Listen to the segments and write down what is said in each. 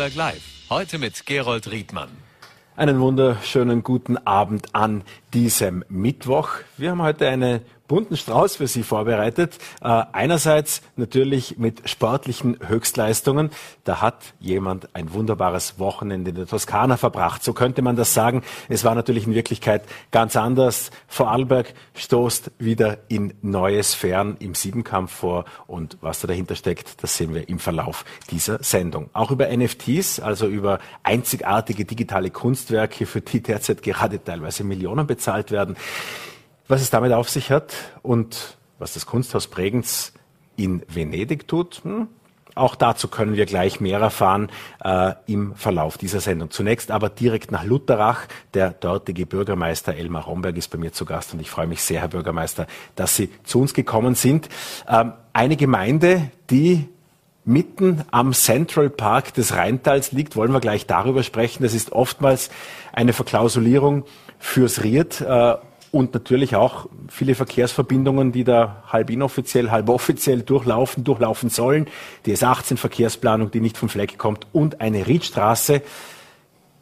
Vorarlberg Live. Heute mit Gerold Riedmann. Einen wunderschönen guten Abend an diesem Mittwoch. Wir haben heute eine bunten Strauß für Sie vorbereitet. Äh, einerseits natürlich mit sportlichen Höchstleistungen. Da hat jemand ein wunderbares Wochenende in der Toskana verbracht. So könnte man das sagen. Es war natürlich in Wirklichkeit ganz anders. Vorarlberg stoßt wieder in neue Sphären im Siebenkampf vor. Und was da dahinter steckt, das sehen wir im Verlauf dieser Sendung. Auch über NFTs, also über einzigartige digitale Kunstwerke, für die derzeit gerade teilweise Millionen bezahlt werden was es damit auf sich hat und was das Kunsthaus Bregenz in Venedig tut. Hm? Auch dazu können wir gleich mehr erfahren äh, im Verlauf dieser Sendung. Zunächst aber direkt nach Lutherach. Der dortige Bürgermeister Elmar Romberg ist bei mir zu Gast und ich freue mich sehr, Herr Bürgermeister, dass Sie zu uns gekommen sind. Ähm, eine Gemeinde, die mitten am Central Park des Rheintals liegt, wollen wir gleich darüber sprechen. Das ist oftmals eine Verklausulierung fürs Ried. Äh, und natürlich auch viele Verkehrsverbindungen, die da halb inoffiziell, halb offiziell durchlaufen, durchlaufen sollen. Die S18-Verkehrsplanung, die nicht vom Fleck kommt und eine Riedstraße,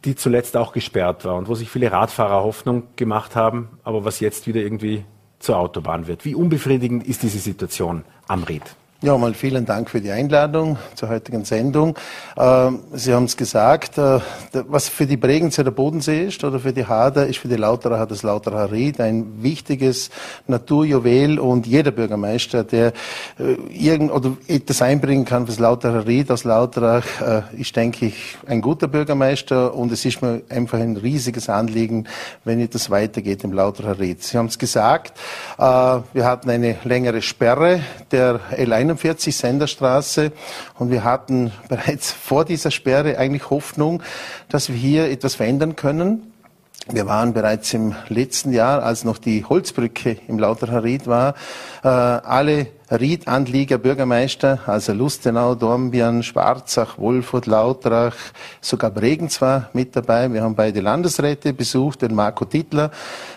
die zuletzt auch gesperrt war und wo sich viele Radfahrer Hoffnung gemacht haben, aber was jetzt wieder irgendwie zur Autobahn wird. Wie unbefriedigend ist diese Situation am Ried? Ja, mal vielen Dank für die Einladung zur heutigen Sendung. Ähm, Sie haben es gesagt, äh, was für die Bregenzer der Bodensee ist oder für die Hader, ist für die Lauterer das Lauterer Ried ein wichtiges Naturjuwel und jeder Bürgermeister, der äh, irgend oder etwas einbringen kann fürs Lauterer Ried aus Lauterach, äh, ist, denke ich, ein guter Bürgermeister und es ist mir einfach ein riesiges Anliegen, wenn etwas weitergeht im Lauterer Ried. Sie haben es gesagt, wir hatten eine längere Sperre der L1 41 Senderstraße und wir hatten bereits vor dieser Sperre eigentlich Hoffnung, dass wir hier etwas verändern können. Wir waren bereits im letzten Jahr, als noch die Holzbrücke im Lauterer Ried war, äh, alle Riedanlieger, Bürgermeister, also Lustenau, Dornbirn, Schwarzach, Wolfurt, Lautrach, sogar Bregenz war mit dabei. Wir haben beide Landesräte besucht, den Marco Tittler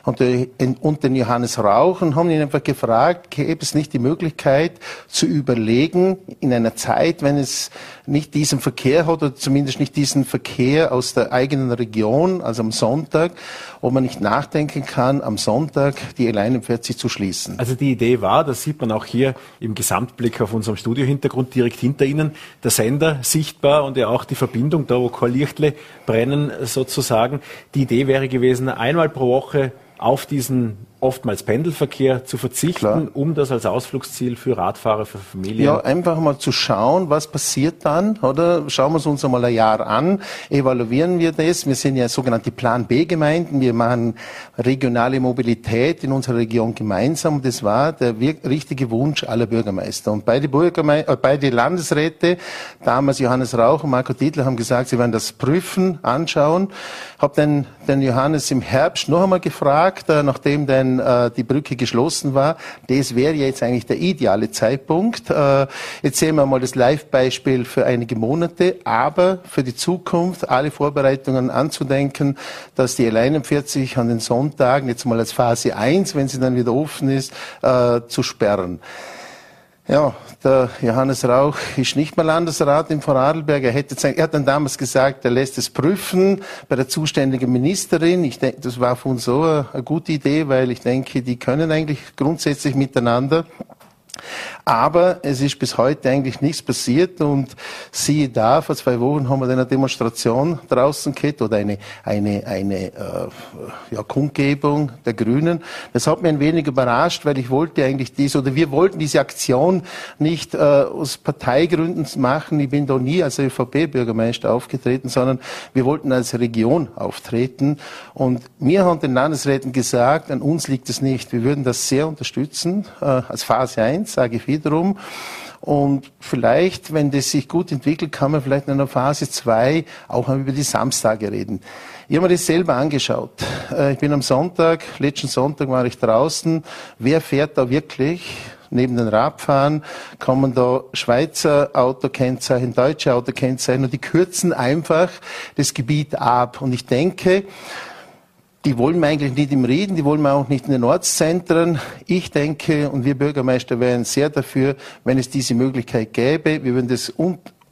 und den Johannes Rauch und haben ihn einfach gefragt, gäbe es nicht die Möglichkeit zu überlegen, in einer Zeit, wenn es nicht diesen Verkehr hat oder zumindest nicht diesen Verkehr aus der eigenen Region, also am Sonntag, ob man nicht nachdenken kann, am Sonntag die L41 zu schließen. Also die Idee war, das sieht man auch hier im Gesamtblick auf unserem Studiohintergrund direkt hinter Ihnen, der Sender sichtbar und ja auch die Verbindung, da wo kein Lichtle brennen sozusagen. Die Idee wäre gewesen, einmal pro Woche auf diesen oftmals Pendelverkehr zu verzichten, Klar. um das als Ausflugsziel für Radfahrer, für Familien? Ja, einfach mal zu schauen, was passiert dann, oder? Schauen wir es uns einmal ein Jahr an, evaluieren wir das. Wir sind ja sogenannte Plan B-Gemeinden. Wir machen regionale Mobilität in unserer Region gemeinsam. Das war der richtige Wunsch aller Bürgermeister. Und beide, Bürgermeister, äh, beide Landesräte, damals Johannes Rauch und Marco Dietler, haben gesagt, sie werden das prüfen, anschauen. Habe dann den Johannes im Herbst noch einmal gefragt, äh, nachdem dann äh, die Brücke geschlossen war. Das wäre jetzt eigentlich der ideale Zeitpunkt. Äh, jetzt sehen wir mal das Live-Beispiel für einige Monate, aber für die Zukunft alle Vorbereitungen anzudenken, dass die L41 an den Sonntagen jetzt mal als Phase 1, wenn sie dann wieder offen ist, äh, zu sperren. Ja, der Johannes Rauch ist nicht mehr Landesrat in Vorarlberg. Er, hätte, er hat dann damals gesagt, er lässt es prüfen bei der zuständigen Ministerin. Ich denke, das war für uns so eine gute Idee, weil ich denke, die können eigentlich grundsätzlich miteinander. Aber es ist bis heute eigentlich nichts passiert und siehe da, vor zwei Wochen haben wir eine Demonstration draußen gehabt oder eine, eine, eine äh, ja, Kundgebung der Grünen. Das hat mich ein wenig überrascht, weil ich wollte eigentlich dies oder wir wollten diese Aktion nicht äh, aus Parteigründen machen. Ich bin da nie als ÖVP-Bürgermeister aufgetreten, sondern wir wollten als Region auftreten. Und mir haben den Landesräten gesagt, an uns liegt es nicht. Wir würden das sehr unterstützen äh, als Phase 1, sage ich wiederum. Und vielleicht, wenn das sich gut entwickelt, kann man vielleicht in einer Phase 2 auch mal über die Samstage reden. Ich habe mir das selber angeschaut. Äh, ich bin am Sonntag, letzten Sonntag war ich draußen. Wer fährt da wirklich? Neben den Radfahren kommen da Schweizer Autokennzeichen, deutsche Autokennzeichen und die kürzen einfach das Gebiet ab. Und ich denke, die wollen wir eigentlich nicht im Reden, die wollen wir auch nicht in den Ortszentren. Ich denke, und wir Bürgermeister wären sehr dafür, wenn es diese Möglichkeit gäbe. Wir würden das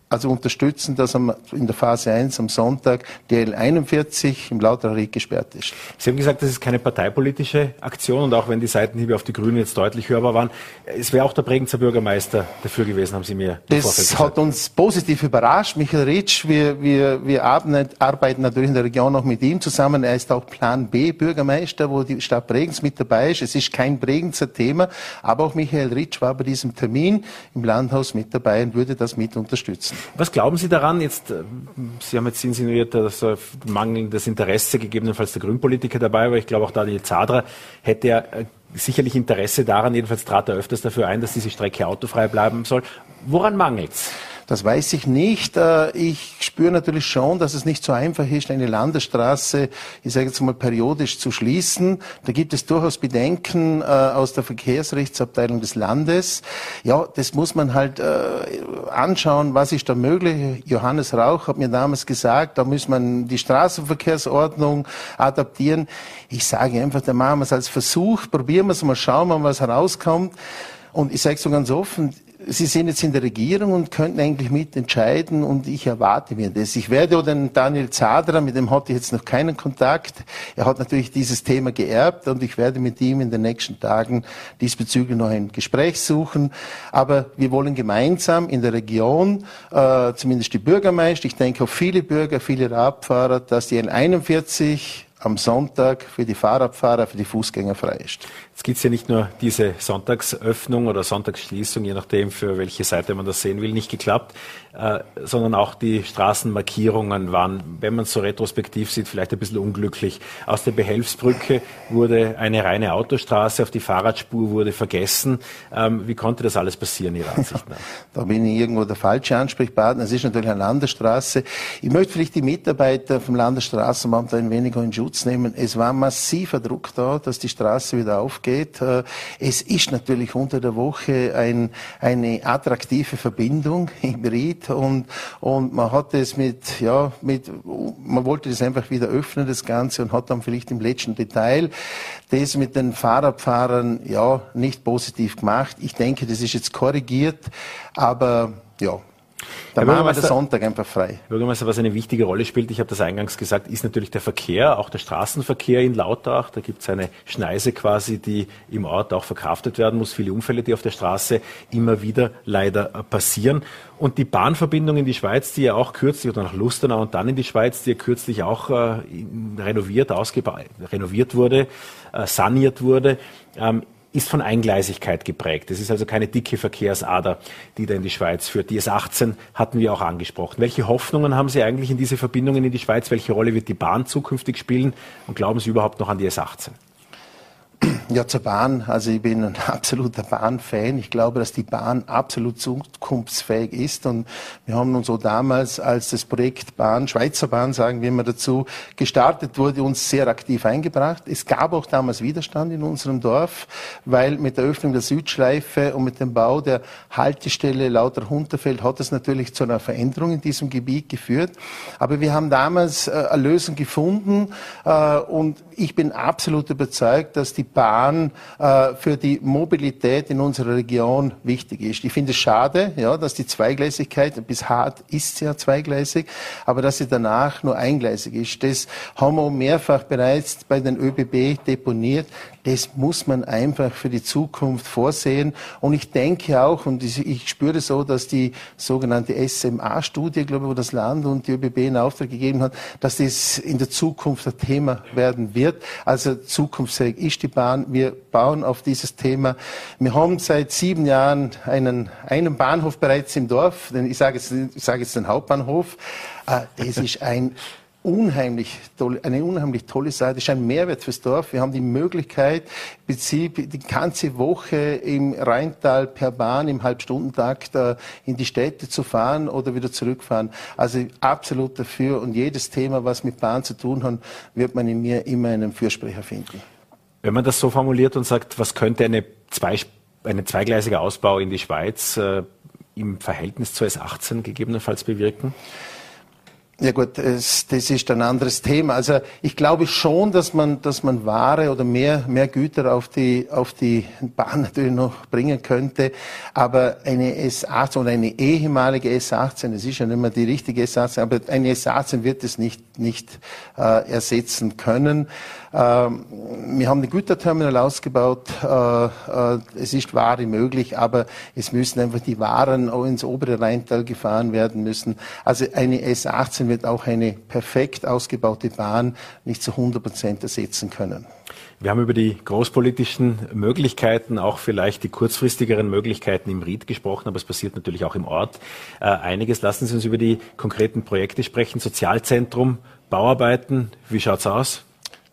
also unterstützen, dass in der Phase 1 am Sonntag die L41 im Lauterried gesperrt ist. Sie haben gesagt, das ist keine parteipolitische Aktion und auch wenn die Seitenhiebe auf die Grünen jetzt deutlich hörbar waren, es wäre auch der Bregenzer Bürgermeister dafür gewesen, haben Sie mir Das hat uns positiv überrascht. Michael Ritsch, wir, wir, wir arbeiten natürlich in der Region noch mit ihm zusammen. Er ist auch Plan B Bürgermeister, wo die Stadt Bregenz mit dabei ist. Es ist kein Bregenzer Thema, aber auch Michael Ritsch war bei diesem Termin im Landhaus mit dabei und würde das mit unterstützen. Was glauben Sie daran? Jetzt, äh, Sie haben jetzt insinuiert, dass mangelndes Interesse gegebenenfalls der Grünpolitiker dabei war. Ich glaube auch Daniel Zadra hätte ja äh, sicherlich Interesse daran, jedenfalls trat er öfters dafür ein, dass diese Strecke autofrei bleiben soll. Woran mangelt es? Das weiß ich nicht. Äh, ich spüre natürlich schon, dass es nicht so einfach ist, eine Landesstraße, ich sage jetzt mal periodisch zu schließen. Da gibt es durchaus Bedenken äh, aus der Verkehrsrechtsabteilung des Landes. Ja, das muss man halt äh, anschauen, was ist da möglich. Johannes Rauch hat mir damals gesagt, da muss man die Straßenverkehrsordnung adaptieren. Ich sage einfach, da machen wir es als Versuch, probieren wir es mal, schauen wir mal, was herauskommt. Und ich sage so ganz offen, Sie sind jetzt in der Regierung und könnten eigentlich mitentscheiden und ich erwarte mir das. Ich werde oder Daniel Zadra, mit dem hatte ich jetzt noch keinen Kontakt. Er hat natürlich dieses Thema geerbt und ich werde mit ihm in den nächsten Tagen diesbezüglich noch ein Gespräch suchen. Aber wir wollen gemeinsam in der Region, äh, zumindest die Bürgermeister, ich denke auch viele Bürger, viele Radfahrer, dass die N41 am Sonntag für die Fahrradfahrer, für die Fußgänger frei ist. Jetzt gibt es ja nicht nur diese Sonntagsöffnung oder Sonntagsschließung, je nachdem, für welche Seite man das sehen will, nicht geklappt, äh, sondern auch die Straßenmarkierungen waren, wenn man es so retrospektiv sieht, vielleicht ein bisschen unglücklich. Aus der Behelfsbrücke wurde eine reine Autostraße, auf die Fahrradspur wurde vergessen. Ähm, wie konnte das alles passieren, Ihrer Ansicht nach? da bin ich irgendwo der falsche Ansprechpartner. Es ist natürlich eine Landesstraße. Ich möchte vielleicht die Mitarbeiter vom Landesstraßenbahn ein wenig in Schutz nehmen. Es war massiver Druck da, dass die Straße wieder aufgeht geht. Äh, es ist natürlich unter der Woche ein, eine attraktive Verbindung, Hybrid, und, und man hat es mit, ja, mit, man wollte das einfach wieder öffnen, das Ganze, und hat dann vielleicht im letzten Detail das mit den Fahrradfahrern, ja, nicht positiv gemacht. Ich denke, das ist jetzt korrigiert, aber, ja, da machen wir den Sonntag einfach frei. Bürgermeister, was eine wichtige Rolle spielt, ich habe das eingangs gesagt, ist natürlich der Verkehr, auch der Straßenverkehr in Lauterach. Da gibt es eine Schneise quasi, die im Ort auch verkraftet werden muss. Viele Unfälle, die auf der Straße immer wieder leider passieren. Und die Bahnverbindung in die Schweiz, die ja auch kürzlich, oder nach Lustenau und dann in die Schweiz, die ja kürzlich auch äh, renoviert, ausgebaut, renoviert wurde, äh, saniert wurde, ähm, ist von Eingleisigkeit geprägt. Es ist also keine dicke Verkehrsader, die da in die Schweiz führt. Die S18 hatten wir auch angesprochen. Welche Hoffnungen haben Sie eigentlich in diese Verbindungen in die Schweiz? Welche Rolle wird die Bahn zukünftig spielen? Und glauben Sie überhaupt noch an die S18? Ja, zur Bahn. Also ich bin ein absoluter Bahnfan. Ich glaube, dass die Bahn absolut zukunftsfähig ist. Und wir haben uns so damals, als das Projekt Bahn, Schweizer Bahn, sagen wir immer dazu, gestartet wurde, uns sehr aktiv eingebracht. Es gab auch damals Widerstand in unserem Dorf, weil mit der Öffnung der Südschleife und mit dem Bau der Haltestelle lauter Hunterfeld hat es natürlich zu einer Veränderung in diesem Gebiet geführt. Aber wir haben damals äh, eine Lösung gefunden äh, und ich bin absolut überzeugt, dass die Bahn äh, für die Mobilität in unserer Region wichtig ist. Ich finde es schade, ja, dass die Zweigleisigkeit, bis hart ist sie ja zweigleisig, aber dass sie danach nur eingleisig ist. Das haben wir mehrfach bereits bei den ÖBB deponiert das muss man einfach für die Zukunft vorsehen. Und ich denke auch, und ich spüre so, dass die sogenannte SMA-Studie, glaube ich, wo das Land und die ÖBB in Auftrag gegeben hat, dass das in der Zukunft ein Thema werden wird. Also zukunftsfähig ist die Bahn. Wir bauen auf dieses Thema. Wir haben seit sieben Jahren einen, einen Bahnhof bereits im Dorf. Ich sage jetzt, ich sage jetzt den Hauptbahnhof. Äh, das ist ein unheimlich tolle, eine unheimlich tolle Sache. Das ist ein Mehrwert fürs Dorf. Wir haben die Möglichkeit, die ganze Woche im Rheintal per Bahn im Halbstundentakt äh, in die Städte zu fahren oder wieder zurückfahren. Also absolut dafür. Und jedes Thema, was mit Bahn zu tun hat, wird man in mir immer einen Fürsprecher finden. Wenn man das so formuliert und sagt, was könnte eine, zwei, eine zweigleisige Ausbau in die Schweiz äh, im Verhältnis zur S18 gegebenenfalls bewirken? Ja gut, das, das ist ein anderes Thema. Also ich glaube schon, dass man, dass man Ware oder mehr, mehr Güter auf die, auf die Bahn natürlich noch bringen könnte. Aber eine S18 oder eine ehemalige S18, es ist ja nicht mehr die richtige S18, aber eine S18 wird es nicht, nicht äh, ersetzen können. Ähm, wir haben ein Güterterminal ausgebaut. Äh, äh, es ist Ware möglich, aber es müssen einfach die Waren ins obere Rheintal gefahren werden müssen. Also eine S18 wird auch eine perfekt ausgebaute Bahn nicht zu 100 Prozent ersetzen können. Wir haben über die großpolitischen Möglichkeiten, auch vielleicht die kurzfristigeren Möglichkeiten im Ried gesprochen, aber es passiert natürlich auch im Ort äh, einiges. Lassen Sie uns über die konkreten Projekte sprechen. Sozialzentrum, Bauarbeiten, wie schaut's aus?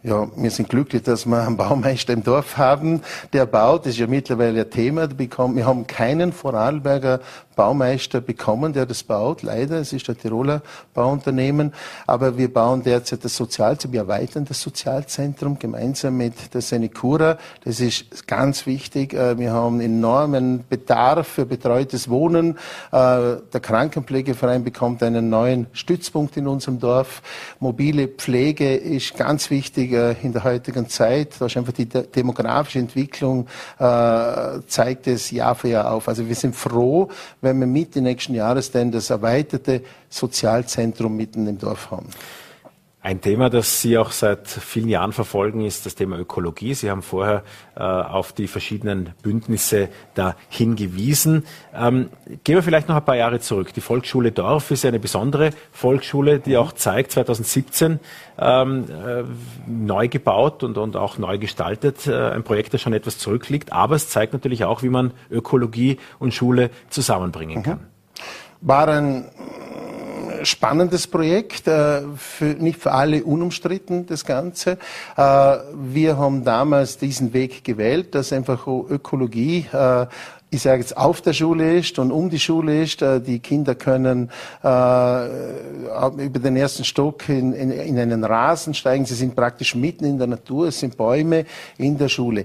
Ja, wir sind glücklich, dass wir einen Baumeister im Dorf haben, der baut. Das ist ja mittlerweile ein Thema. Wir haben keinen Vorarlberger Baumeister bekommen, der das baut. Leider, es ist ein Tiroler Bauunternehmen. Aber wir bauen derzeit das Sozialzentrum, wir erweitern das Sozialzentrum gemeinsam mit der Senecura. Das ist ganz wichtig. Äh, wir haben enormen Bedarf für betreutes Wohnen. Äh, der Krankenpflegeverein bekommt einen neuen Stützpunkt in unserem Dorf. Mobile Pflege ist ganz wichtig äh, in der heutigen Zeit. Da ist einfach die demografische Entwicklung zeigt es Jahr für Jahr auf. Also wir sind froh, wenn wir Mitte nächsten Jahres denn das erweiterte Sozialzentrum mitten im Dorf haben. Ein Thema, das Sie auch seit vielen Jahren verfolgen, ist das Thema Ökologie. Sie haben vorher äh, auf die verschiedenen Bündnisse da hingewiesen. Ähm, gehen wir vielleicht noch ein paar Jahre zurück. Die Volksschule Dorf ist eine besondere Volksschule, die auch zeigt, 2017 ähm, äh, neu gebaut und, und auch neu gestaltet. Äh, ein Projekt, das schon etwas zurückliegt. Aber es zeigt natürlich auch, wie man Ökologie und Schule zusammenbringen kann. Mhm. Spannendes Projekt, äh, für, nicht für alle unumstritten, das Ganze. Äh, wir haben damals diesen Weg gewählt, dass einfach Ökologie äh, ich sage jetzt, auf der Schule ist und um die Schule ist. Die Kinder können über den ersten Stock in, in, in einen Rasen steigen. Sie sind praktisch mitten in der Natur. Es sind Bäume in der Schule.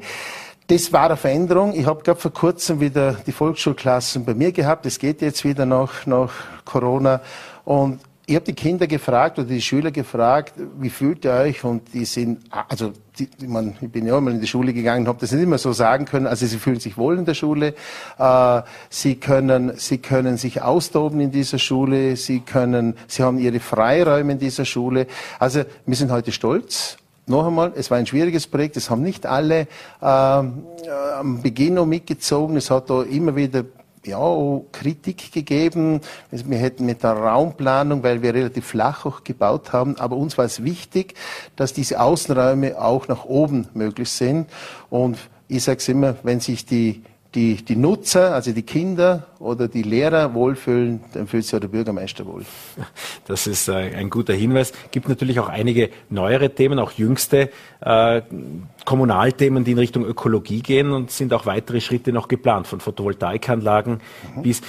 Das war eine Veränderung. Ich habe gerade vor kurzem wieder die Volksschulklassen bei mir gehabt. Es geht jetzt wieder nach, nach Corona. Und ich habe die Kinder gefragt oder die Schüler gefragt, wie fühlt ihr euch? Und die sind, also die, ich, mein, ich bin ja mal in die Schule gegangen, habe das nicht immer so sagen können. Also sie fühlen sich wohl in der Schule, äh, sie können, sie können sich austoben in dieser Schule, sie können, sie haben ihre Freiräume in dieser Schule. Also wir sind heute stolz noch einmal, es war ein schwieriges Projekt, es haben nicht alle äh, am Beginn noch mitgezogen, es hat da immer wieder ja, Kritik gegeben. Wir hätten mit der Raumplanung, weil wir relativ flach auch gebaut haben, aber uns war es wichtig, dass diese Außenräume auch nach oben möglich sind. Und ich sage es immer, wenn sich die die, die Nutzer, also die Kinder oder die Lehrer wohlfühlen, dann fühlt sich auch der Bürgermeister wohl. Das ist äh, ein guter Hinweis. Gibt natürlich auch einige neuere Themen, auch jüngste äh, Kommunalthemen, die in Richtung Ökologie gehen und sind auch weitere Schritte noch geplant, von Photovoltaikanlagen mhm. bis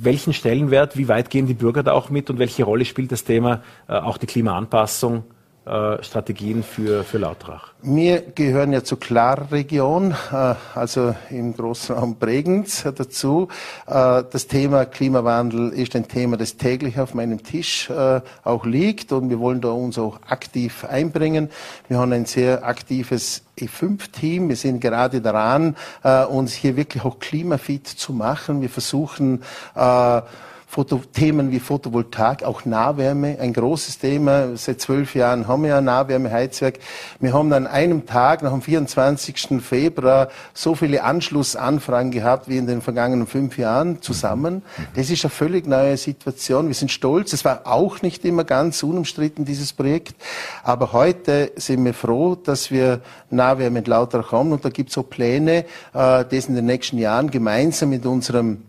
welchen Stellenwert, wie weit gehen die Bürger da auch mit und welche Rolle spielt das Thema äh, auch die Klimaanpassung äh, Strategien für, für Lautrach? Wir gehören ja zur Klarregion, äh, also im Großraum Bregenz dazu. Äh, das Thema Klimawandel ist ein Thema, das täglich auf meinem Tisch äh, auch liegt und wir wollen da uns auch aktiv einbringen. Wir haben ein sehr aktives E5-Team. Wir sind gerade daran, äh, uns hier wirklich auch klimafit zu machen. Wir versuchen, äh, Foto Themen wie Photovoltaik, auch Nahwärme, ein großes Thema. Seit zwölf Jahren haben wir ein Nahwärmeheizwerk. Wir haben an einem Tag, nach dem 24. Februar, so viele Anschlussanfragen gehabt wie in den vergangenen fünf Jahren zusammen. Das ist eine völlig neue Situation. Wir sind stolz. Es war auch nicht immer ganz unumstritten, dieses Projekt. Aber heute sind wir froh, dass wir Nahwärme mit lauter kommen. Und da gibt es auch Pläne, äh, das in den nächsten Jahren gemeinsam mit unserem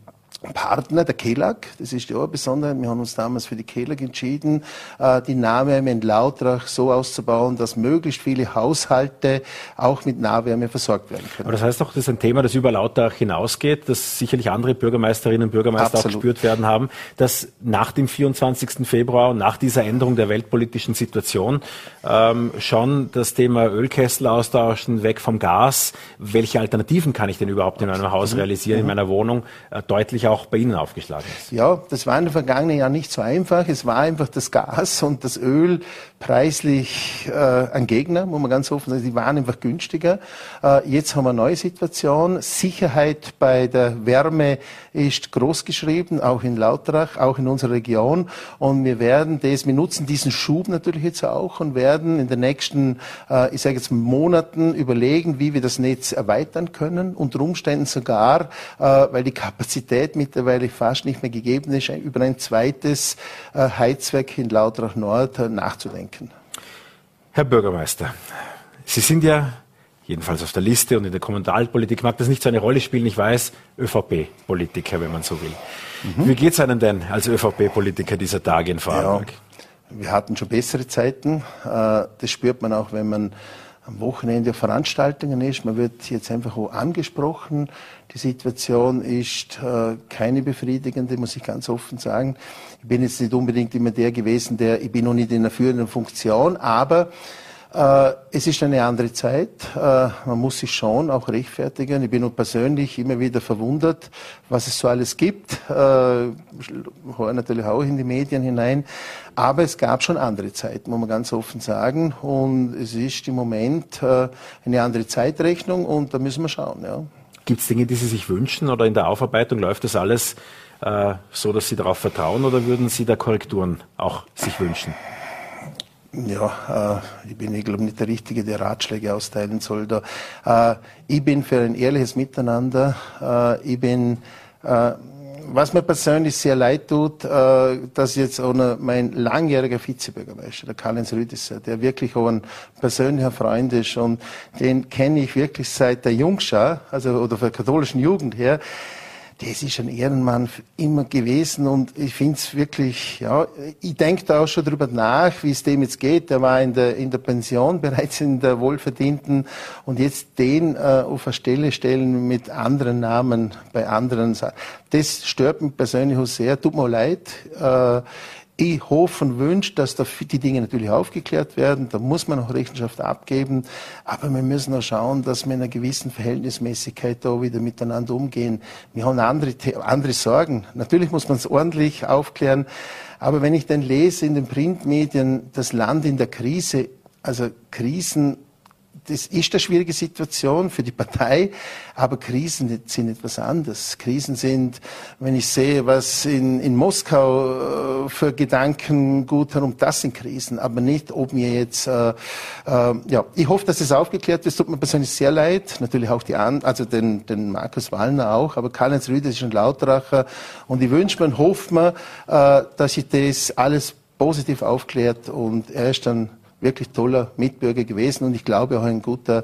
Partner, der Kelag, das ist ja auch besonders. Wir haben uns damals für die Kelag entschieden, äh, die Nahwärme in Lautrach so auszubauen, dass möglichst viele Haushalte auch mit Nahwärme versorgt werden können. Aber das heißt doch, das ist ein Thema, das über Lautrach hinausgeht, dass sicherlich andere Bürgermeisterinnen und Bürgermeister Absolut. auch gespürt werden haben, dass nach dem 24. Februar nach dieser Änderung der weltpolitischen Situation ähm, schon das Thema Ölkessel austauschen, weg vom Gas, welche Alternativen kann ich denn überhaupt in meinem Haus mhm. realisieren, in mhm. meiner Wohnung, äh, deutlich auch bei Ihnen aufgeschlagen ist. Ja, das war in den vergangenen Jahren nicht so einfach. Es war einfach das Gas und das Öl preislich äh, ein Gegner, muss man ganz offen sagen. Die waren einfach günstiger. Äh, jetzt haben wir eine neue Situation. Sicherheit bei der Wärme ist groß geschrieben, auch in Lautrach, auch in unserer Region. Und wir werden das, wir nutzen diesen Schub natürlich jetzt auch und werden in den nächsten, äh, ich sage jetzt Monaten überlegen, wie wir das Netz erweitern können. Unter Umständen sogar, äh, weil die Kapazität mittlerweile fast nicht mehr gegeben ist, über ein zweites äh, Heizwerk in Lautrach Nord äh, nachzudenken denken. Herr Bürgermeister, Sie sind ja jedenfalls auf der Liste und in der Kommunalpolitik mag das nicht so eine Rolle spielen. Ich weiß, ÖVP-Politiker, wenn man so will. Mhm. Wie geht es Ihnen denn als ÖVP-Politiker dieser Tage in Vorarlberg? Ja, wir hatten schon bessere Zeiten. Äh, das spürt man auch, wenn man am Wochenende Veranstaltungen ist. Man wird jetzt einfach auch angesprochen. Die Situation ist äh, keine befriedigende, muss ich ganz offen sagen. Ich bin jetzt nicht unbedingt immer der gewesen, der, ich bin noch nicht in einer führenden Funktion, aber es ist eine andere Zeit. Äh, man muss sich schon auch rechtfertigen. Ich bin persönlich immer wieder verwundert, was es so alles gibt. Äh, höre natürlich auch in die Medien hinein. Aber es gab schon andere Zeiten, muss man ganz offen sagen. Und es ist im Moment äh, eine andere Zeitrechnung und da müssen wir schauen. Ja. Gibt es Dinge, die Sie sich wünschen oder in der Aufarbeitung läuft das alles äh, so, dass Sie darauf vertrauen oder würden Sie da Korrekturen auch sich wünschen? Ja, äh, ich bin, ich glaube, nicht der Richtige, der Ratschläge austeilen soll. Da. Äh, ich bin für ein ehrliches Miteinander. Äh, ich bin, äh, was mir persönlich sehr leid tut, äh, dass jetzt auch mein langjähriger Vizebürgermeister, der Karl-Heinz Rüdisser, der wirklich auch ein persönlicher Freund ist und den kenne ich wirklich seit der Jungschar, also oder von der katholischen Jugend her, das ist ein Ehrenmann immer gewesen und ich finde es wirklich, ja, ich denke da auch schon drüber nach, wie es dem jetzt geht. Der war in der, in der Pension bereits in der Wohlverdienten und jetzt den äh, auf eine Stelle stellen mit anderen Namen bei anderen. Das stört mich persönlich auch sehr. Tut mir leid. Äh, ich hoffe und wünsche, dass da die Dinge natürlich aufgeklärt werden. Da muss man auch Rechenschaft abgeben. Aber wir müssen auch schauen, dass wir in einer gewissen Verhältnismäßigkeit da wieder miteinander umgehen. Wir haben andere, andere Sorgen. Natürlich muss man es ordentlich aufklären. Aber wenn ich dann lese in den Printmedien, das Land in der Krise, also Krisen das ist eine schwierige Situation für die Partei, aber Krisen sind etwas anderes. Krisen sind, wenn ich sehe, was in, in Moskau äh, für Gedanken gut herum, das sind Krisen, aber nicht, ob mir jetzt, äh, äh, ja, ich hoffe, dass es aufgeklärt wird. Tut mir persönlich sehr leid, natürlich auch die anderen, also den, den Markus Wallner auch, aber Karl-Heinz Rüde ist ein Lautracher und ich wünsche mir und hoffe mir, äh, dass sich das alles positiv aufklärt und er ist dann wirklich toller Mitbürger gewesen und ich glaube auch ein guter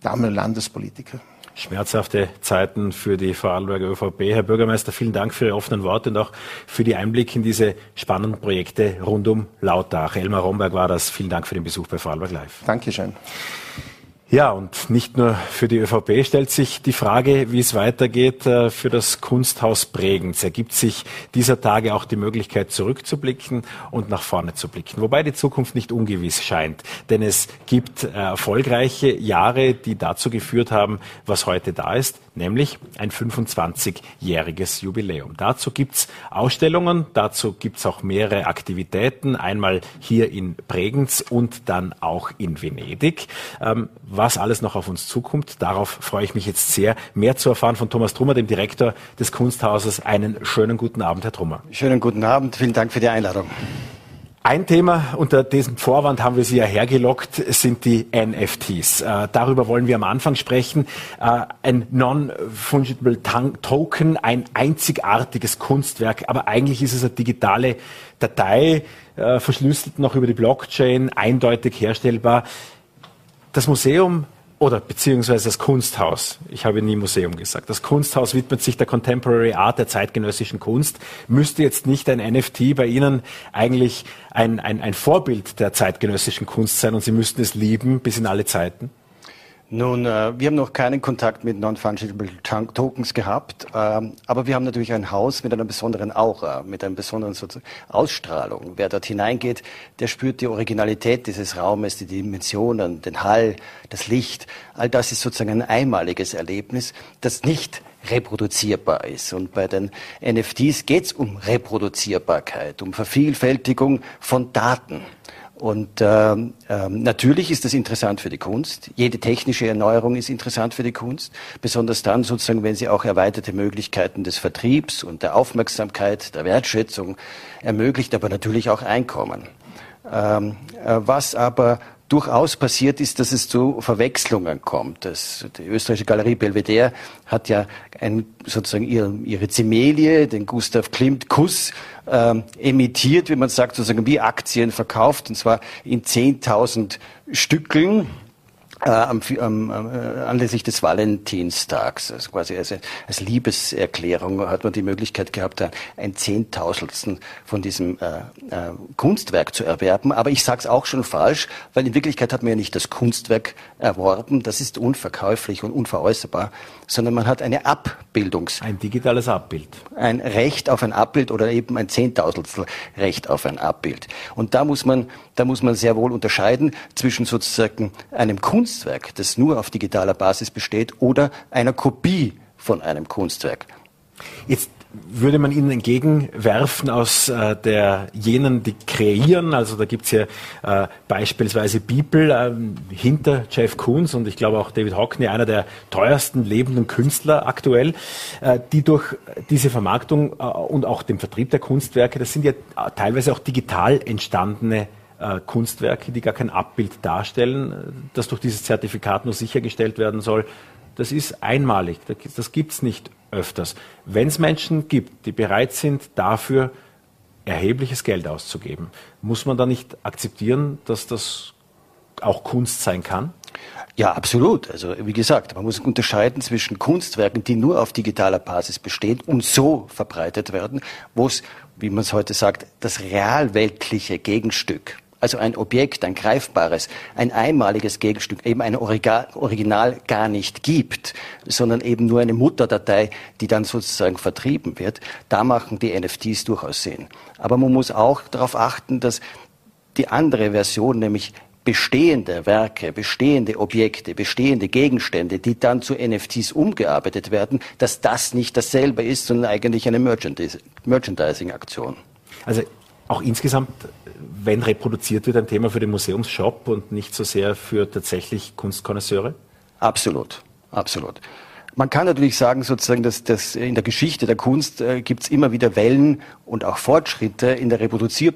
Damen- und Landespolitiker. Schmerzhafte Zeiten für die Vorarlberger ÖVP. Herr Bürgermeister, vielen Dank für Ihre offenen Worte und auch für die Einblicke in diese spannenden Projekte rund um Lautach. Elmar Romberg war das. Vielen Dank für den Besuch bei Vorarlberg Live. Dankeschön. Ja, und nicht nur für die ÖVP stellt sich die Frage, wie es weitergeht äh, für das Kunsthaus Bregenz. Ergibt sich dieser Tage auch die Möglichkeit, zurückzublicken und nach vorne zu blicken. Wobei die Zukunft nicht ungewiss scheint. Denn es gibt äh, erfolgreiche Jahre, die dazu geführt haben, was heute da ist, nämlich ein 25-jähriges Jubiläum. Dazu gibt's Ausstellungen, dazu gibt's auch mehrere Aktivitäten. Einmal hier in Bregenz und dann auch in Venedig. Ähm, was alles noch auf uns zukommt. Darauf freue ich mich jetzt sehr, mehr zu erfahren von Thomas Trummer, dem Direktor des Kunsthauses. Einen schönen guten Abend, Herr Trummer. Schönen guten Abend, vielen Dank für die Einladung. Ein Thema, unter diesem Vorwand haben wir Sie ja hergelockt, sind die NFTs. Äh, darüber wollen wir am Anfang sprechen. Äh, ein Non-Fungible Token, ein einzigartiges Kunstwerk, aber eigentlich ist es eine digitale Datei, äh, verschlüsselt noch über die Blockchain, eindeutig herstellbar. Das Museum oder beziehungsweise das Kunsthaus, ich habe nie Museum gesagt, das Kunsthaus widmet sich der Contemporary Art, der zeitgenössischen Kunst. Müsste jetzt nicht ein NFT bei Ihnen eigentlich ein, ein, ein Vorbild der zeitgenössischen Kunst sein und Sie müssten es lieben bis in alle Zeiten? Nun, äh, wir haben noch keinen Kontakt mit Non-Fungible Tokens gehabt, ähm, aber wir haben natürlich ein Haus mit einer besonderen Aura, mit einer besonderen Ausstrahlung. Wer dort hineingeht, der spürt die Originalität dieses Raumes, die Dimensionen, den Hall, das Licht. All das ist sozusagen ein einmaliges Erlebnis, das nicht reproduzierbar ist. Und bei den NFTs geht es um Reproduzierbarkeit, um Vervielfältigung von Daten. Und ähm, ähm, natürlich ist das interessant für die Kunst. Jede technische Erneuerung ist interessant für die Kunst, besonders dann sozusagen, wenn sie auch erweiterte Möglichkeiten des Vertriebs und der Aufmerksamkeit, der Wertschätzung ermöglicht, aber natürlich auch Einkommen. Ähm, äh, was aber durchaus passiert ist, dass es zu Verwechslungen kommt. Das, die österreichische Galerie Belvedere hat ja ein, sozusagen ihre, ihre Zimelie, den Gustav Klimt Kuss, ähm, emittiert, wie man sagt, sozusagen wie Aktien verkauft, und zwar in 10.000 Stückeln äh, am, am, äh, anlässlich des Valentinstags, also quasi als, als Liebeserklärung hat man die Möglichkeit gehabt, ein Zehntausendstel von diesem äh, äh, Kunstwerk zu erwerben. Aber ich sage es auch schon falsch, weil in Wirklichkeit hat man ja nicht das Kunstwerk erworben, das ist unverkäuflich und unveräußerbar, sondern man hat eine Abbildungs... Ein digitales Abbild. Ein Recht auf ein Abbild oder eben ein Zehntausendstel Recht auf ein Abbild. Und da muss man, da muss man sehr wohl unterscheiden zwischen sozusagen einem Kunstwerk, das nur auf digitaler Basis besteht, oder einer Kopie von einem Kunstwerk. Jetzt würde man ihnen entgegenwerfen aus äh, der jenen, die kreieren. Also da gibt's ja äh, beispielsweise Bibel äh, hinter Jeff Koons und ich glaube auch David Hockney, einer der teuersten lebenden Künstler aktuell, äh, die durch diese Vermarktung äh, und auch den Vertrieb der Kunstwerke, das sind ja teilweise auch digital entstandene äh, Kunstwerke, die gar kein Abbild darstellen, das durch dieses Zertifikat nur sichergestellt werden soll. Das ist einmalig, das gibt es nicht öfters. Wenn es Menschen gibt, die bereit sind, dafür erhebliches Geld auszugeben, muss man da nicht akzeptieren, dass das auch Kunst sein kann? Ja, absolut. Also wie gesagt, man muss unterscheiden zwischen Kunstwerken, die nur auf digitaler Basis bestehen und so verbreitet werden, wo es, wie man es heute sagt, das realweltliche Gegenstück also ein Objekt, ein greifbares, ein einmaliges Gegenstück, eben ein Original gar nicht gibt, sondern eben nur eine Mutterdatei, die dann sozusagen vertrieben wird, da machen die NFTs durchaus Sinn. Aber man muss auch darauf achten, dass die andere Version, nämlich bestehende Werke, bestehende Objekte, bestehende Gegenstände, die dann zu NFTs umgearbeitet werden, dass das nicht dasselbe ist, sondern eigentlich eine Merchandising-Aktion. Also auch insgesamt wenn reproduziert wird, ein Thema für den Museumsshop und nicht so sehr für tatsächlich Kunstkonnoisseure? Absolut, absolut. Man kann natürlich sagen, sozusagen, dass, dass in der Geschichte der Kunst äh, gibt es immer wieder Wellen und auch Fortschritte in der Reproduzier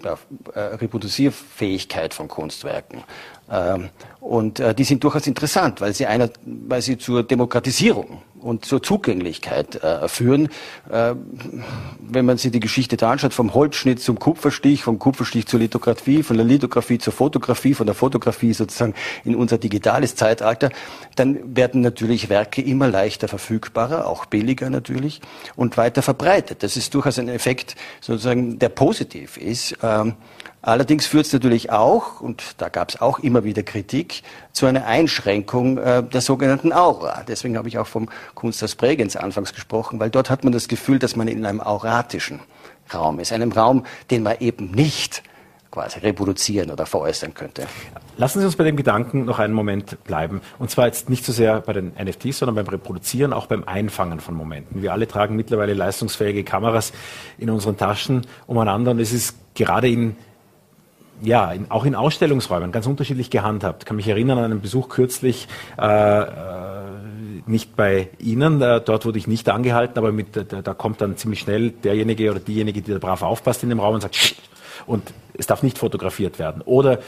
äh, Reproduzierfähigkeit von Kunstwerken. Ähm, und äh, die sind durchaus interessant, weil sie, einer, weil sie zur Demokratisierung und zur Zugänglichkeit äh, führen. Äh, wenn man sich die Geschichte da anschaut, vom Holzschnitt zum Kupferstich, vom Kupferstich zur Lithografie, von der Lithografie zur Fotografie, von der Fotografie sozusagen in unser digitales Zeitalter, dann werden natürlich Werke immer leichter verfügbarer, auch billiger natürlich und weiter verbreitet. Das ist durchaus ein Effekt sozusagen, der positiv ist. Ähm, Allerdings führt es natürlich auch, und da gab es auch immer wieder Kritik, zu einer Einschränkung äh, der sogenannten Aura. Deswegen habe ich auch vom Kunsthaus Bregenz anfangs gesprochen, weil dort hat man das Gefühl, dass man in einem auratischen Raum ist, einem Raum, den man eben nicht quasi reproduzieren oder veräußern könnte. Lassen Sie uns bei dem Gedanken noch einen Moment bleiben. Und zwar jetzt nicht so sehr bei den NFTs, sondern beim Reproduzieren, auch beim Einfangen von Momenten. Wir alle tragen mittlerweile leistungsfähige Kameras in unseren Taschen umeinander und es ist gerade in ja, in, auch in Ausstellungsräumen ganz unterschiedlich gehandhabt. Ich kann mich erinnern an einen Besuch kürzlich, äh, äh, nicht bei Ihnen, äh, dort wurde ich nicht angehalten, aber mit, da, da kommt dann ziemlich schnell derjenige oder diejenige, die da brav aufpasst in dem Raum und sagt, und es darf nicht fotografiert werden. Oder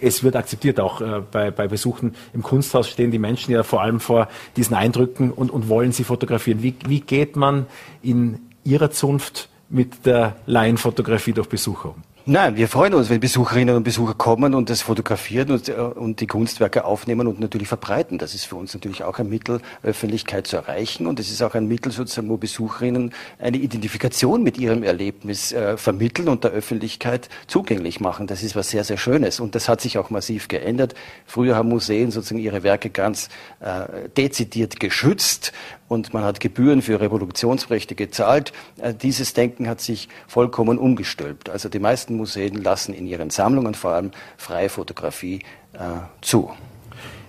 es wird akzeptiert, auch äh, bei, bei Besuchen im Kunsthaus stehen die Menschen ja vor allem vor diesen Eindrücken und, und wollen sie fotografieren. Wie, wie geht man in Ihrer Zunft mit der Laienfotografie durch Besucher um? Nein, wir freuen uns, wenn Besucherinnen und Besucher kommen und das fotografieren und, äh, und die Kunstwerke aufnehmen und natürlich verbreiten. Das ist für uns natürlich auch ein Mittel, Öffentlichkeit zu erreichen und es ist auch ein Mittel sozusagen, wo Besucherinnen eine Identifikation mit ihrem Erlebnis äh, vermitteln und der Öffentlichkeit zugänglich machen. Das ist was sehr, sehr Schönes und das hat sich auch massiv geändert. Früher haben Museen sozusagen ihre Werke ganz äh, dezidiert geschützt und man hat Gebühren für Reproduktionsrechte gezahlt. Äh, dieses Denken hat sich vollkommen umgestülpt. Also die meisten Museen lassen in ihren Sammlungen vor allem freie Fotografie äh, zu.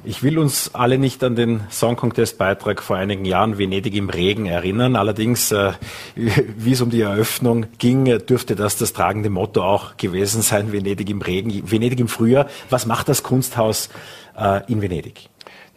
Ich will uns alle nicht an den Song Contest Beitrag vor einigen Jahren Venedig im Regen erinnern. Allerdings, äh, wie es um die Eröffnung ging, dürfte das das tragende Motto auch gewesen sein. Venedig im Regen, Venedig im Frühjahr. Was macht das Kunsthaus äh, in Venedig?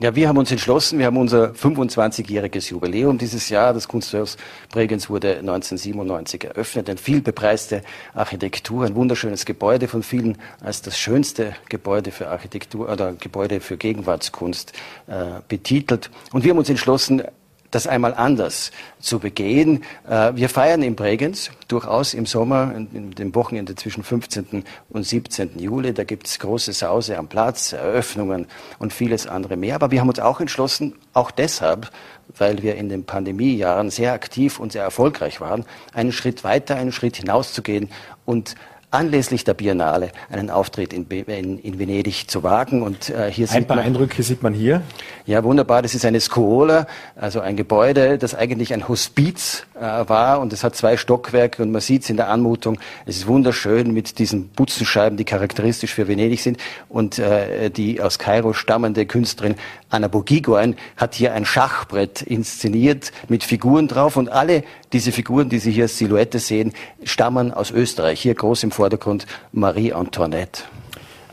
Ja, wir haben uns entschlossen, wir haben unser 25-jähriges Jubiläum dieses Jahr. Das Kunsthaus Bregenz wurde 1997 eröffnet. Eine vielbepreiste Architektur, ein wunderschönes Gebäude von vielen als das schönste Gebäude für Architektur oder Gebäude für Gegenwartskunst äh, betitelt. Und wir haben uns entschlossen, das einmal anders zu begehen. Äh, wir feiern in Bregenz durchaus im Sommer, in dem Wochenende zwischen 15. und 17. Juli. Da gibt es große Sause am Platz, Eröffnungen und vieles andere mehr. Aber wir haben uns auch entschlossen, auch deshalb, weil wir in den Pandemiejahren sehr aktiv und sehr erfolgreich waren, einen Schritt weiter, einen Schritt hinauszugehen und anlässlich der Biennale einen Auftritt in, in, in Venedig zu wagen. Und äh, hier ein paar man, Eindrücke sieht man hier. Ja, wunderbar. Das ist eine Scuola, also ein Gebäude, das eigentlich ein Hospiz äh, war und es hat zwei Stockwerke und man sieht es in der Anmutung. Es ist wunderschön mit diesen Butzenscheiben, die charakteristisch für Venedig sind und äh, die aus Kairo stammende Künstlerin Anna Bogigoin hat hier ein Schachbrett inszeniert mit Figuren drauf und alle diese Figuren, die Sie hier als Silhouette sehen, stammen aus Österreich. Hier groß im Vordergrund Marie Antoinette.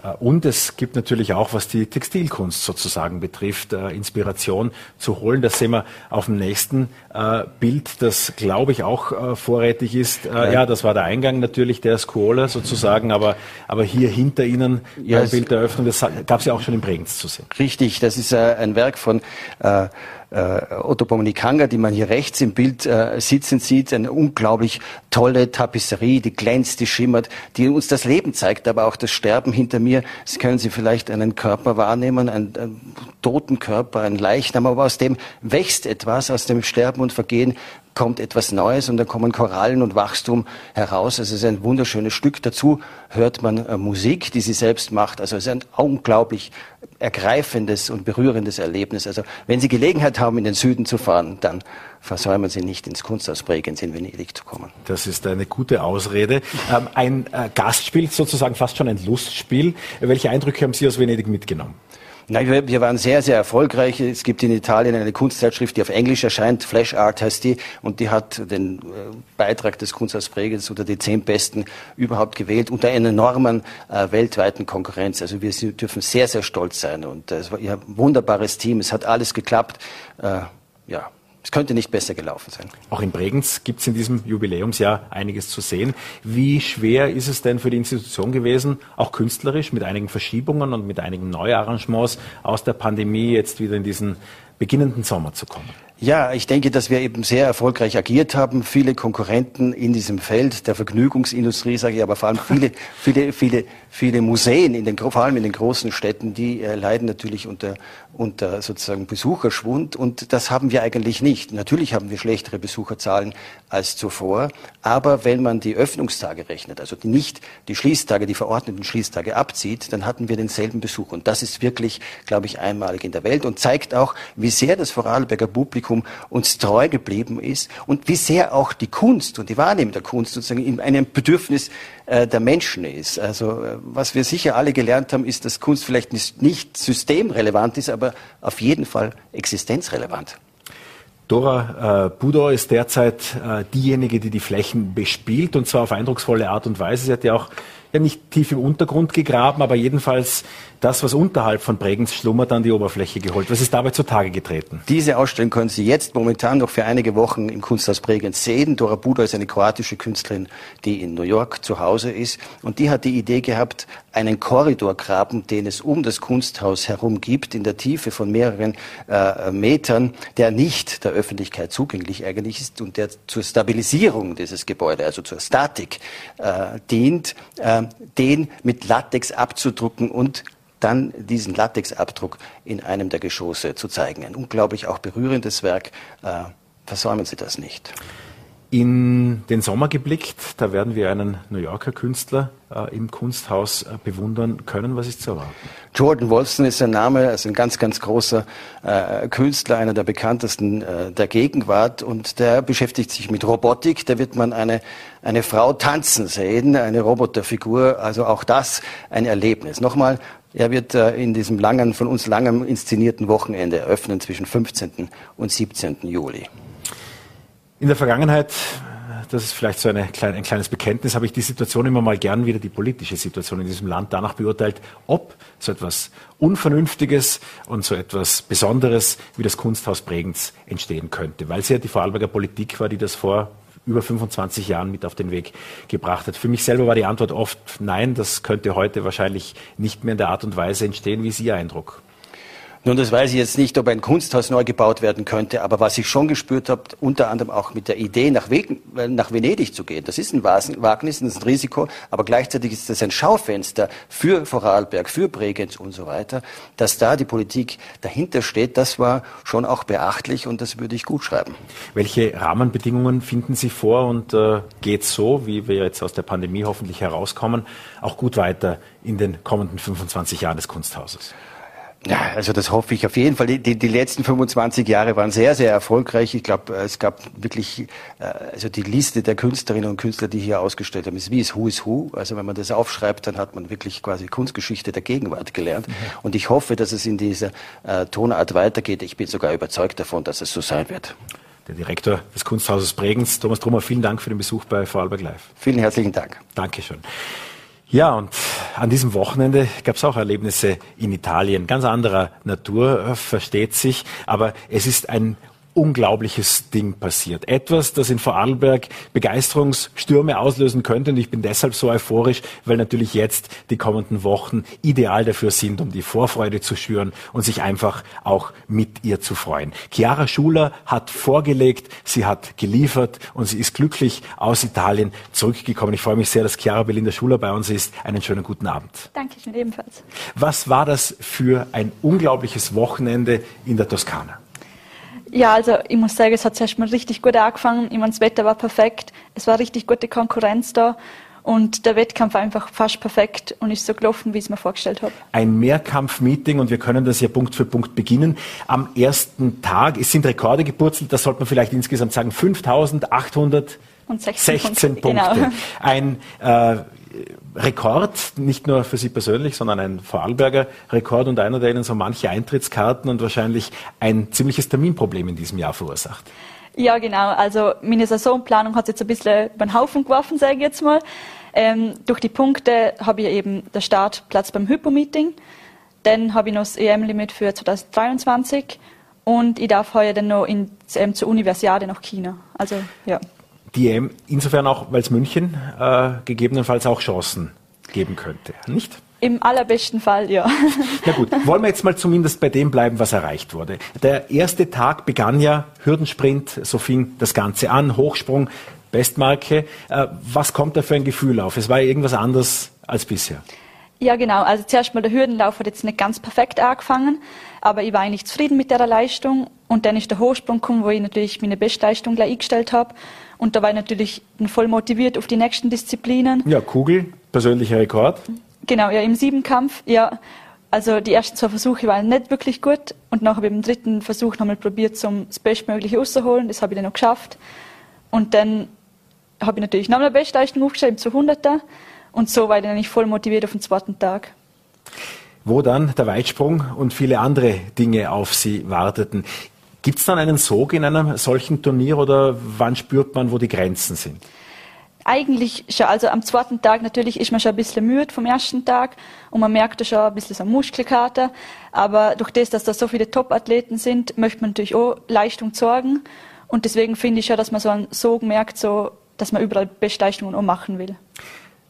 Äh, und es gibt natürlich auch, was die Textilkunst sozusagen betrifft, äh, Inspiration zu holen. Das sehen wir auf dem nächsten äh, Bild, das glaube ich auch vorrätig ist. Ja, das war der Eingang natürlich der Scuola sozusagen, aber, aber hier hinter Ihnen ja, beim Bild der Eröffnung, das gab es ja auch schon in Bregenz zu sehen. Richtig, das ist ein Werk von äh, äh, Otto Bomanikanga, die man hier rechts im Bild äh, sitzen sieht, eine unglaublich tolle Tapisserie, die glänzt, die schimmert, die uns das Leben zeigt, aber auch das Sterben hinter mir. Sie können Sie vielleicht einen Körper wahrnehmen, einen, einen toten Körper, einen Leichnam, aber aus dem wächst etwas, aus dem Sterben und Vergehen kommt etwas Neues und da kommen Korallen und Wachstum heraus. Also es ist ein wunderschönes Stück. Dazu hört man äh, Musik, die sie selbst macht. Also es ist ein unglaublich ergreifendes und berührendes Erlebnis. Also wenn Sie Gelegenheit haben, in den Süden zu fahren, dann versäumen Sie nicht ins Kunsthaus Bregenz in Venedig zu kommen. Das ist eine gute Ausrede. Ähm, ein äh, Gastspiel, sozusagen fast schon ein Lustspiel. Welche Eindrücke haben Sie aus Venedig mitgenommen? Nein, wir waren sehr, sehr erfolgreich. Es gibt in Italien eine Kunstzeitschrift, die auf Englisch erscheint, Flash Art heißt die, und die hat den äh, Beitrag des Kunsthaus unter die zehn Besten überhaupt gewählt, unter einer enormen äh, weltweiten Konkurrenz. Also wir dürfen sehr, sehr stolz sein. Und äh, es war ein wunderbares Team, es hat alles geklappt. Äh, ja, es könnte nicht besser gelaufen sein. Auch in Bregenz gibt es in diesem Jubiläumsjahr einiges zu sehen. Wie schwer ist es denn für die Institution gewesen, auch künstlerisch mit einigen Verschiebungen und mit einigen Neuarrangements aus der Pandemie jetzt wieder in diesen beginnenden Sommer zu kommen? Ja, ich denke, dass wir eben sehr erfolgreich agiert haben. Viele Konkurrenten in diesem Feld der Vergnügungsindustrie, sage ich, aber vor allem viele, viele, viele, viele Museen, in den, vor allem in den großen Städten, die äh, leiden natürlich unter, unter sozusagen Besucherschwund. Und das haben wir eigentlich nicht. Natürlich haben wir schlechtere Besucherzahlen als zuvor. Aber wenn man die Öffnungstage rechnet, also nicht die Schließtage, die verordneten Schließtage abzieht, dann hatten wir denselben Besuch. Und das ist wirklich, glaube ich, einmalig in der Welt und zeigt auch, wie sehr das Vorarlberger Publikum Publikum uns treu geblieben ist und wie sehr auch die Kunst und die Wahrnehmung der Kunst sozusagen in einem Bedürfnis äh, der Menschen ist. Also äh, was wir sicher alle gelernt haben, ist, dass Kunst vielleicht nicht, nicht systemrelevant ist, aber auf jeden Fall existenzrelevant. Dora äh, Budor ist derzeit äh, diejenige, die die Flächen bespielt und zwar auf eindrucksvolle Art und Weise. Sie hat ja auch ja nicht tief im Untergrund gegraben, aber jedenfalls das, was unterhalb von Bregenz schlummert, an die Oberfläche geholt. Was ist dabei zutage getreten? Diese Ausstellung können Sie jetzt momentan noch für einige Wochen im Kunsthaus Bregenz sehen. Dora Buda ist eine kroatische Künstlerin, die in New York zu Hause ist. Und die hat die Idee gehabt, einen Korridorgraben, den es um das Kunsthaus herum gibt, in der Tiefe von mehreren äh, Metern, der nicht der Öffentlichkeit zugänglich eigentlich ist und der zur Stabilisierung dieses Gebäudes, also zur Statik, äh, dient, äh, den mit Latex abzudrucken und dann diesen Latexabdruck in einem der Geschosse zu zeigen. Ein unglaublich auch berührendes Werk. Äh, versäumen Sie das nicht. In den Sommer geblickt, da werden wir einen New Yorker Künstler äh, im Kunsthaus äh, bewundern können. Was ist zu erwarten? Jordan Wolfson ist sein Name, er ist ein ganz, ganz großer äh, Künstler, einer der bekanntesten der Gegenwart und der beschäftigt sich mit Robotik. Da wird man eine, eine Frau tanzen sehen, eine Roboterfigur, also auch das ein Erlebnis. Nochmal, Er wird äh, in diesem langen, von uns langen inszenierten Wochenende eröffnen zwischen 15. und 17. Juli. In der Vergangenheit das ist vielleicht so eine ein kleines Bekenntnis, habe ich die Situation immer mal gern wieder, die politische Situation in diesem Land, danach beurteilt, ob so etwas Unvernünftiges und so etwas Besonderes wie das Kunsthaus Bregenz entstehen könnte, weil es ja die Vorarlberger Politik war, die das vor über 25 Jahren mit auf den Weg gebracht hat. Für mich selber war die Antwort oft nein, das könnte heute wahrscheinlich nicht mehr in der Art und Weise entstehen. Wie ist Ihr Eindruck? Nun, das weiß ich jetzt nicht, ob ein Kunsthaus neu gebaut werden könnte, aber was ich schon gespürt habe, unter anderem auch mit der Idee, nach, Wegen, äh, nach Venedig zu gehen, das ist ein Wagnis, das ist ein Risiko, aber gleichzeitig ist das ein Schaufenster für Vorarlberg, für Bregenz und so weiter, dass da die Politik dahinter steht, das war schon auch beachtlich und das würde ich gut schreiben. Welche Rahmenbedingungen finden Sie vor und äh, geht so, wie wir jetzt aus der Pandemie hoffentlich herauskommen, auch gut weiter in den kommenden 25 Jahren des Kunsthauses? Ja, also das hoffe ich auf jeden Fall. Die, die, die letzten 25 Jahre waren sehr, sehr erfolgreich. Ich glaube, es gab wirklich, äh, also die Liste der Künstlerinnen und Künstler, die hier ausgestellt haben, ist wie es Who is Who. Also wenn man das aufschreibt, dann hat man wirklich quasi Kunstgeschichte der Gegenwart gelernt. Mhm. Und ich hoffe, dass es in dieser äh, Tonart weitergeht. Ich bin sogar überzeugt davon, dass es so sein wird. Der Direktor des Kunsthauses Bregenz, Thomas Trummer, vielen Dank für den Besuch bei Vorarlberg Live. Vielen herzlichen Dank. Dankeschön. Ja, und an diesem Wochenende gab es auch Erlebnisse in Italien, ganz anderer Natur, versteht sich, aber es ist ein unglaubliches Ding passiert. Etwas, das in Vorarlberg Begeisterungsstürme auslösen könnte. Und ich bin deshalb so euphorisch, weil natürlich jetzt die kommenden Wochen ideal dafür sind, um die Vorfreude zu schüren und sich einfach auch mit ihr zu freuen. Chiara Schuler hat vorgelegt, sie hat geliefert und sie ist glücklich aus Italien zurückgekommen. Ich freue mich sehr, dass Chiara Belinda Schuler bei uns ist. Einen schönen guten Abend. Danke schön ebenfalls. Was war das für ein unglaubliches Wochenende in der Toskana? Ja, also ich muss sagen, es hat zuerst mal richtig gut angefangen. Ich meine, das Wetter war perfekt. Es war richtig gute Konkurrenz da. Und der Wettkampf war einfach fast perfekt und ist so gelaufen, wie ich es mir vorgestellt habe. Ein Mehrkampf-Meeting und wir können das ja Punkt für Punkt beginnen. Am ersten Tag, es sind Rekorde gepurzelt, das sollte man vielleicht insgesamt sagen, 5816 16 Punkte. Genau. Ein äh, Rekord, nicht nur für Sie persönlich, sondern ein Vorarlberger Rekord und einer, der Ihnen so manche Eintrittskarten und wahrscheinlich ein ziemliches Terminproblem in diesem Jahr verursacht. Ja, genau. Also meine Saisonplanung hat jetzt ein bisschen über den Haufen geworfen, sage ich jetzt mal. Ähm, durch die Punkte habe ich eben den Startplatz beim Hypo-Meeting. Dann habe ich noch das EM-Limit für 2023 und ich darf heuer dann noch in, ähm, zur Universiade nach China. Also, ja die EM insofern auch, weil es München äh, gegebenenfalls auch Chancen geben könnte, nicht? Im allerbesten Fall, ja. Na gut, wollen wir jetzt mal zumindest bei dem bleiben, was erreicht wurde. Der erste Tag begann ja Hürdensprint, so fing das Ganze an, Hochsprung, Bestmarke. Äh, was kommt da für ein Gefühl auf? Es war ja irgendwas anderes als bisher. Ja, genau. Also zuerst mal der Hürdenlauf hat jetzt nicht ganz perfekt angefangen, aber ich war eigentlich zufrieden mit der Leistung. Und dann ist der Hochsprung gekommen, wo ich natürlich meine Bestleistung gleich eingestellt habe. Und da war ich natürlich voll motiviert auf die nächsten Disziplinen. Ja, Kugel, persönlicher Rekord. Genau, ja, im Siebenkampf, ja. Also die ersten zwei Versuche waren nicht wirklich gut und nachher habe ich im dritten Versuch nochmal probiert, zum das Bestmögliche rauszuholen. Das habe ich dann noch geschafft. Und dann habe ich natürlich nochmal eine Bestleistung aufgestellt im 200er und so war ich dann eigentlich voll motiviert auf den zweiten Tag. Wo dann der Weitsprung und viele andere Dinge auf Sie warteten. Gibt es dann einen Sog in einem solchen Turnier oder wann spürt man, wo die Grenzen sind? Eigentlich schon, also am zweiten Tag natürlich ist man schon ein bisschen müde vom ersten Tag und man merkt schon ein bisschen so Muskelkater. Aber durch das, dass da so viele Top-Athleten sind, möchte man natürlich auch Leistung sorgen. Und deswegen finde ich schon, dass man so einen Sog merkt, so, dass man überall Bestleistungen auch machen will.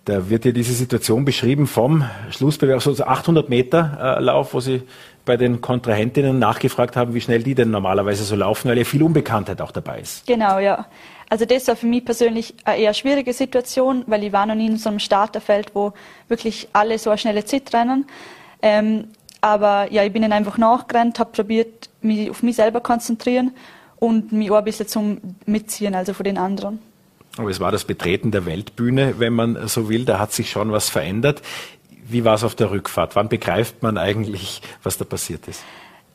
Da wird ja diese Situation beschrieben vom Schlussbewerb, so 800 Meter äh, Lauf, wo Sie bei den Kontrahentinnen nachgefragt haben, wie schnell die denn normalerweise so laufen, weil ja viel Unbekanntheit auch dabei ist. Genau, ja. Also das war für mich persönlich eine eher schwierige Situation, weil ich war noch nie in so einem Starterfeld, wo wirklich alle so eine schnelle Zeit rennen. Ähm, aber ja, ich bin dann einfach nachgerannt, habe probiert, mich auf mich selber konzentrieren und mich auch ein bisschen zum Mitziehen, also von den anderen. Aber es war das Betreten der Weltbühne, wenn man so will. Da hat sich schon was verändert. Wie war es auf der Rückfahrt? Wann begreift man eigentlich, was da passiert ist?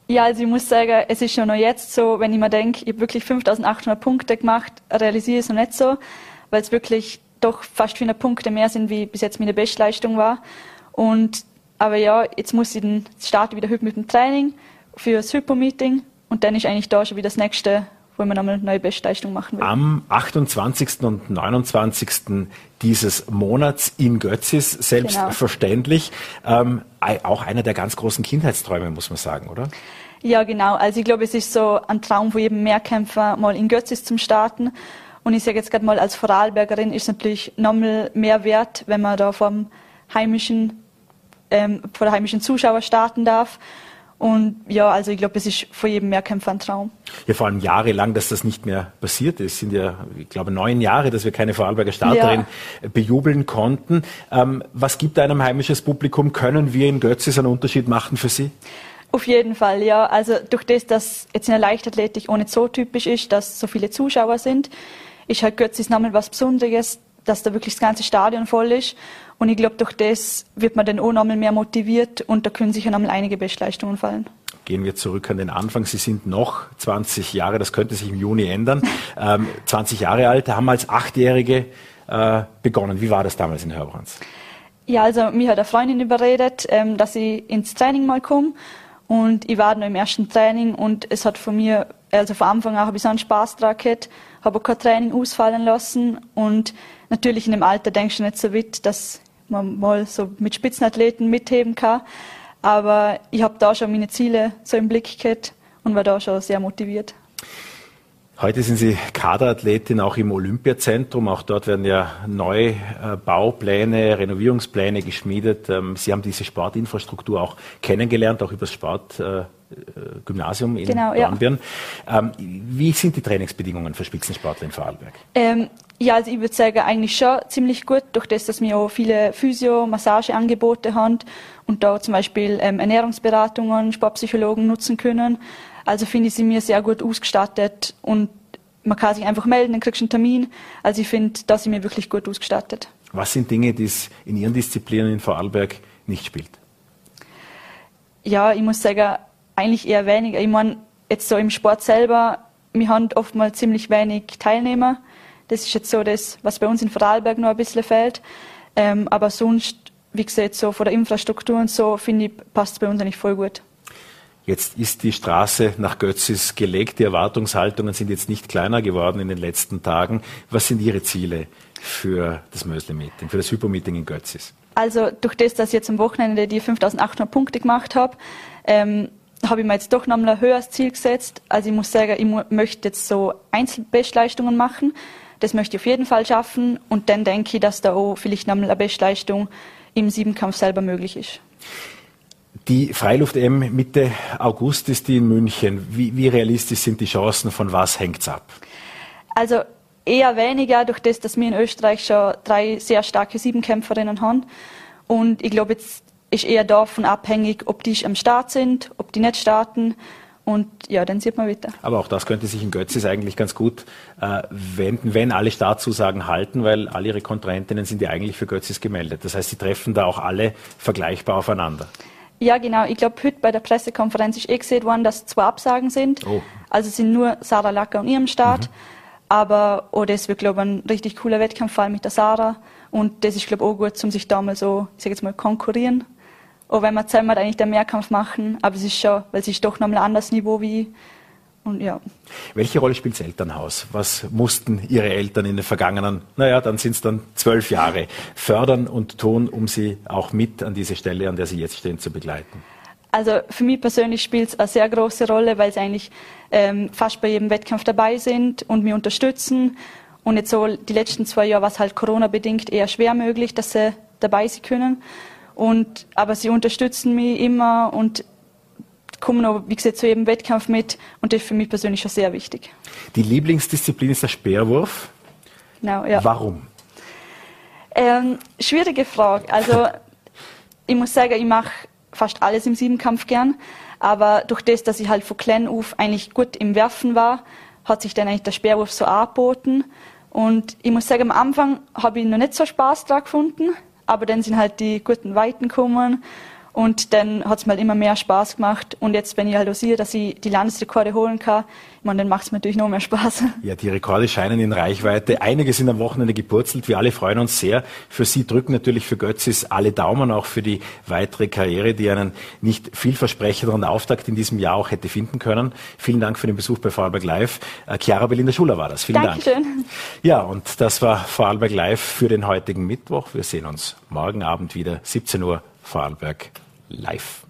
Ja, also ich muss sagen, es ist schon noch jetzt so, wenn ich mir denke, ich habe wirklich 5800 Punkte gemacht, realisiere ich es noch nicht so, weil es wirklich doch fast 400 Punkte mehr sind, wie bis jetzt meine Bestleistung war. Und aber ja, jetzt muss ich dann starten wieder heute mit dem Training für das Hypo-Meeting und dann ist eigentlich da schon wieder das nächste, wo man nochmal eine neue Bestleistung machen will. Am 28. und 29. dieses Monats in Götzis, selbstverständlich. Genau. Ähm, auch einer der ganz großen Kindheitsträume, muss man sagen, oder? Ja, genau. Also ich glaube, es ist so ein Traum von jedem Mehrkämpfer, mal in Götzis zum Starten. Und ich sage jetzt gerade mal, als Vorarlbergerin ist natürlich nochmal mehr wert, wenn man da vom heimischen, ähm, vor der heimischen Zuschauer starten darf. Und ja, also ich glaube, es ist vor jedem Mehrkämpfer ein Traum. Ja, vor allem jahrelang, dass das nicht mehr passiert ist. Es sind ja, ich glaube, neun Jahre, dass wir keine Vorarlberger Starterin ja. bejubeln konnten. Ähm, was gibt einem heimisches Publikum? Können wir in Götzis einen Unterschied machen für Sie? Auf jeden Fall, ja. Also durch das, dass jetzt in der Leichtathletik nicht so typisch ist, dass so viele Zuschauer sind, ist halt Götzis nochmal was Besonderes, dass da wirklich das ganze Stadion voll ist. Und ich glaube, durch das wird man dann auch nochmal mehr motiviert und da können sicher nochmal einige Bestleistungen fallen. Gehen wir zurück an den Anfang. Sie sind noch 20 Jahre, das könnte sich im Juni ändern, ähm, 20 Jahre alt, haben als Achtjährige äh, begonnen. Wie war das damals in Hörbrands? Ja, also mir hat eine Freundin überredet, ähm, dass ich ins Training mal komme und ich war noch im ersten Training und es hat von mir, also von Anfang an habe ich so einen Spaß dran gehabt, habe kein Training ausfallen lassen und natürlich in dem Alter denkst du nicht so weit, dass man mal so mit Spitzenathleten mitheben kann. Aber ich habe da schon meine Ziele so im Blick gehabt und war da schon sehr motiviert. Heute sind Sie Kaderathletin auch im Olympiazentrum. Auch dort werden ja Neubaupläne, Renovierungspläne geschmiedet. Ähm, Sie haben diese Sportinfrastruktur auch kennengelernt, auch über das Sportgymnasium in genau, Dornbirn. Ja. Ähm, wie sind die Trainingsbedingungen für Spitzensportler in Vorarlberg? Ähm, ja, also ich würde sagen, eigentlich schon ziemlich gut, durch das, dass wir auch viele Physio-, Massageangebote haben und da zum Beispiel ähm, Ernährungsberatungen, Sportpsychologen nutzen können. Also finde ich sie mir sehr gut ausgestattet und man kann sich einfach melden, dann kriegst du einen Termin. Also ich finde, da sind wir wirklich gut ausgestattet. Was sind Dinge, die es in Ihren Disziplinen in Vorarlberg nicht spielt? Ja, ich muss sagen, eigentlich eher weniger. Ich meine, jetzt so im Sport selber, wir haben oftmals ziemlich wenig Teilnehmer. Das ist jetzt so das, was bei uns in Vorarlberg noch ein bisschen fehlt. Ähm, aber sonst, wie gesagt, so von der Infrastruktur und so, finde ich, passt es bei uns eigentlich voll gut. Jetzt ist die Straße nach Götzis gelegt. Die Erwartungshaltungen sind jetzt nicht kleiner geworden in den letzten Tagen. Was sind Ihre Ziele für das Mösle-Meeting, für das Hypo-Meeting in Götzis? Also durch das, dass ich jetzt am Wochenende die 5800 Punkte gemacht habe, ähm, habe ich mir jetzt doch noch ein höheres Ziel gesetzt. Also ich muss sagen, ich möchte jetzt so Einzelbestleistungen machen. Das möchte ich auf jeden Fall schaffen. Und dann denke ich, dass da auch vielleicht noch eine Bestleistung im Siebenkampf selber möglich ist. Die Freiluft-M Mitte August ist die in München. Wie, wie realistisch sind die Chancen? Von was hängt es ab? Also eher weniger, durch das, dass wir in Österreich schon drei sehr starke Siebenkämpferinnen haben. Und ich glaube, jetzt ist eher davon abhängig, ob die am Start sind, ob die nicht starten. Und ja, dann sieht man weiter. Aber auch das könnte sich in Götzis eigentlich ganz gut äh, wenden, wenn alle Startzusagen halten, weil alle ihre Kontrahentinnen sind ja eigentlich für Götzis gemeldet. Das heißt, sie treffen da auch alle vergleichbar aufeinander. Ja, genau. Ich glaube, heute bei der Pressekonferenz ist eh gesehen worden, dass zwei Absagen sind. Oh. Also sind nur Sarah Lacker und ihrem Start. Mhm. Aber oh, das wird, glaube ich, ein richtig cooler Wettkampffall mit der Sarah. Und das ist, glaube ich, auch gut, um sich da mal so, ich sage jetzt mal, konkurrieren. Auch wenn wir zusammen eigentlich den Mehrkampf machen. Aber es ist schon, weil es ist doch nochmal ein anderes Niveau wie und ja. Welche Rolle spielt das Elternhaus? Was mussten Ihre Eltern in den vergangenen, naja, dann sind es dann zwölf Jahre, fördern und tun, um Sie auch mit an diese Stelle, an der Sie jetzt stehen, zu begleiten? Also für mich persönlich spielt es eine sehr große Rolle, weil sie eigentlich ähm, fast bei jedem Wettkampf dabei sind und mich unterstützen. Und jetzt so die letzten zwei Jahre war es halt Corona-bedingt eher schwer möglich, dass sie dabei sein können. Und, aber sie unterstützen mich immer und kommen noch, wie gesagt, zu jedem Wettkampf mit und das ist für mich persönlich schon sehr wichtig. Die Lieblingsdisziplin ist der Speerwurf. Genau, ja. Warum? Ähm, schwierige Frage. Also ich muss sagen, ich mache fast alles im Siebenkampf gern, aber durch das, dass ich halt von klein auf eigentlich gut im Werfen war, hat sich dann eigentlich der Speerwurf so angeboten. Und ich muss sagen, am Anfang habe ich noch nicht so Spaß daran gefunden, aber dann sind halt die guten Weiten gekommen Und dann hat es mir halt immer mehr Spaß gemacht. Und jetzt, wenn ich halt sehe, dass ich die Landesrekorde holen kann, meine, dann macht es mir natürlich noch mehr Spaß. Ja, die Rekorde scheinen in Reichweite. Einige sind am Wochenende gepurzelt. Wir alle freuen uns sehr. Für Sie drücken natürlich für Götzis alle Daumen, auch für die weitere Karriere, die einen nicht vielversprechenderen Auftakt in diesem Jahr auch hätte finden können. Vielen Dank für den Besuch bei Vorarlberg Live. Äh, Chiara Belinda Schuler war das. Vielen Dankeschön. Dank. Ja, und das war Vorarlberg Live für den heutigen Mittwoch. Wir sehen uns morgen Abend wieder, 17 Uhr, Vorarlberg Life.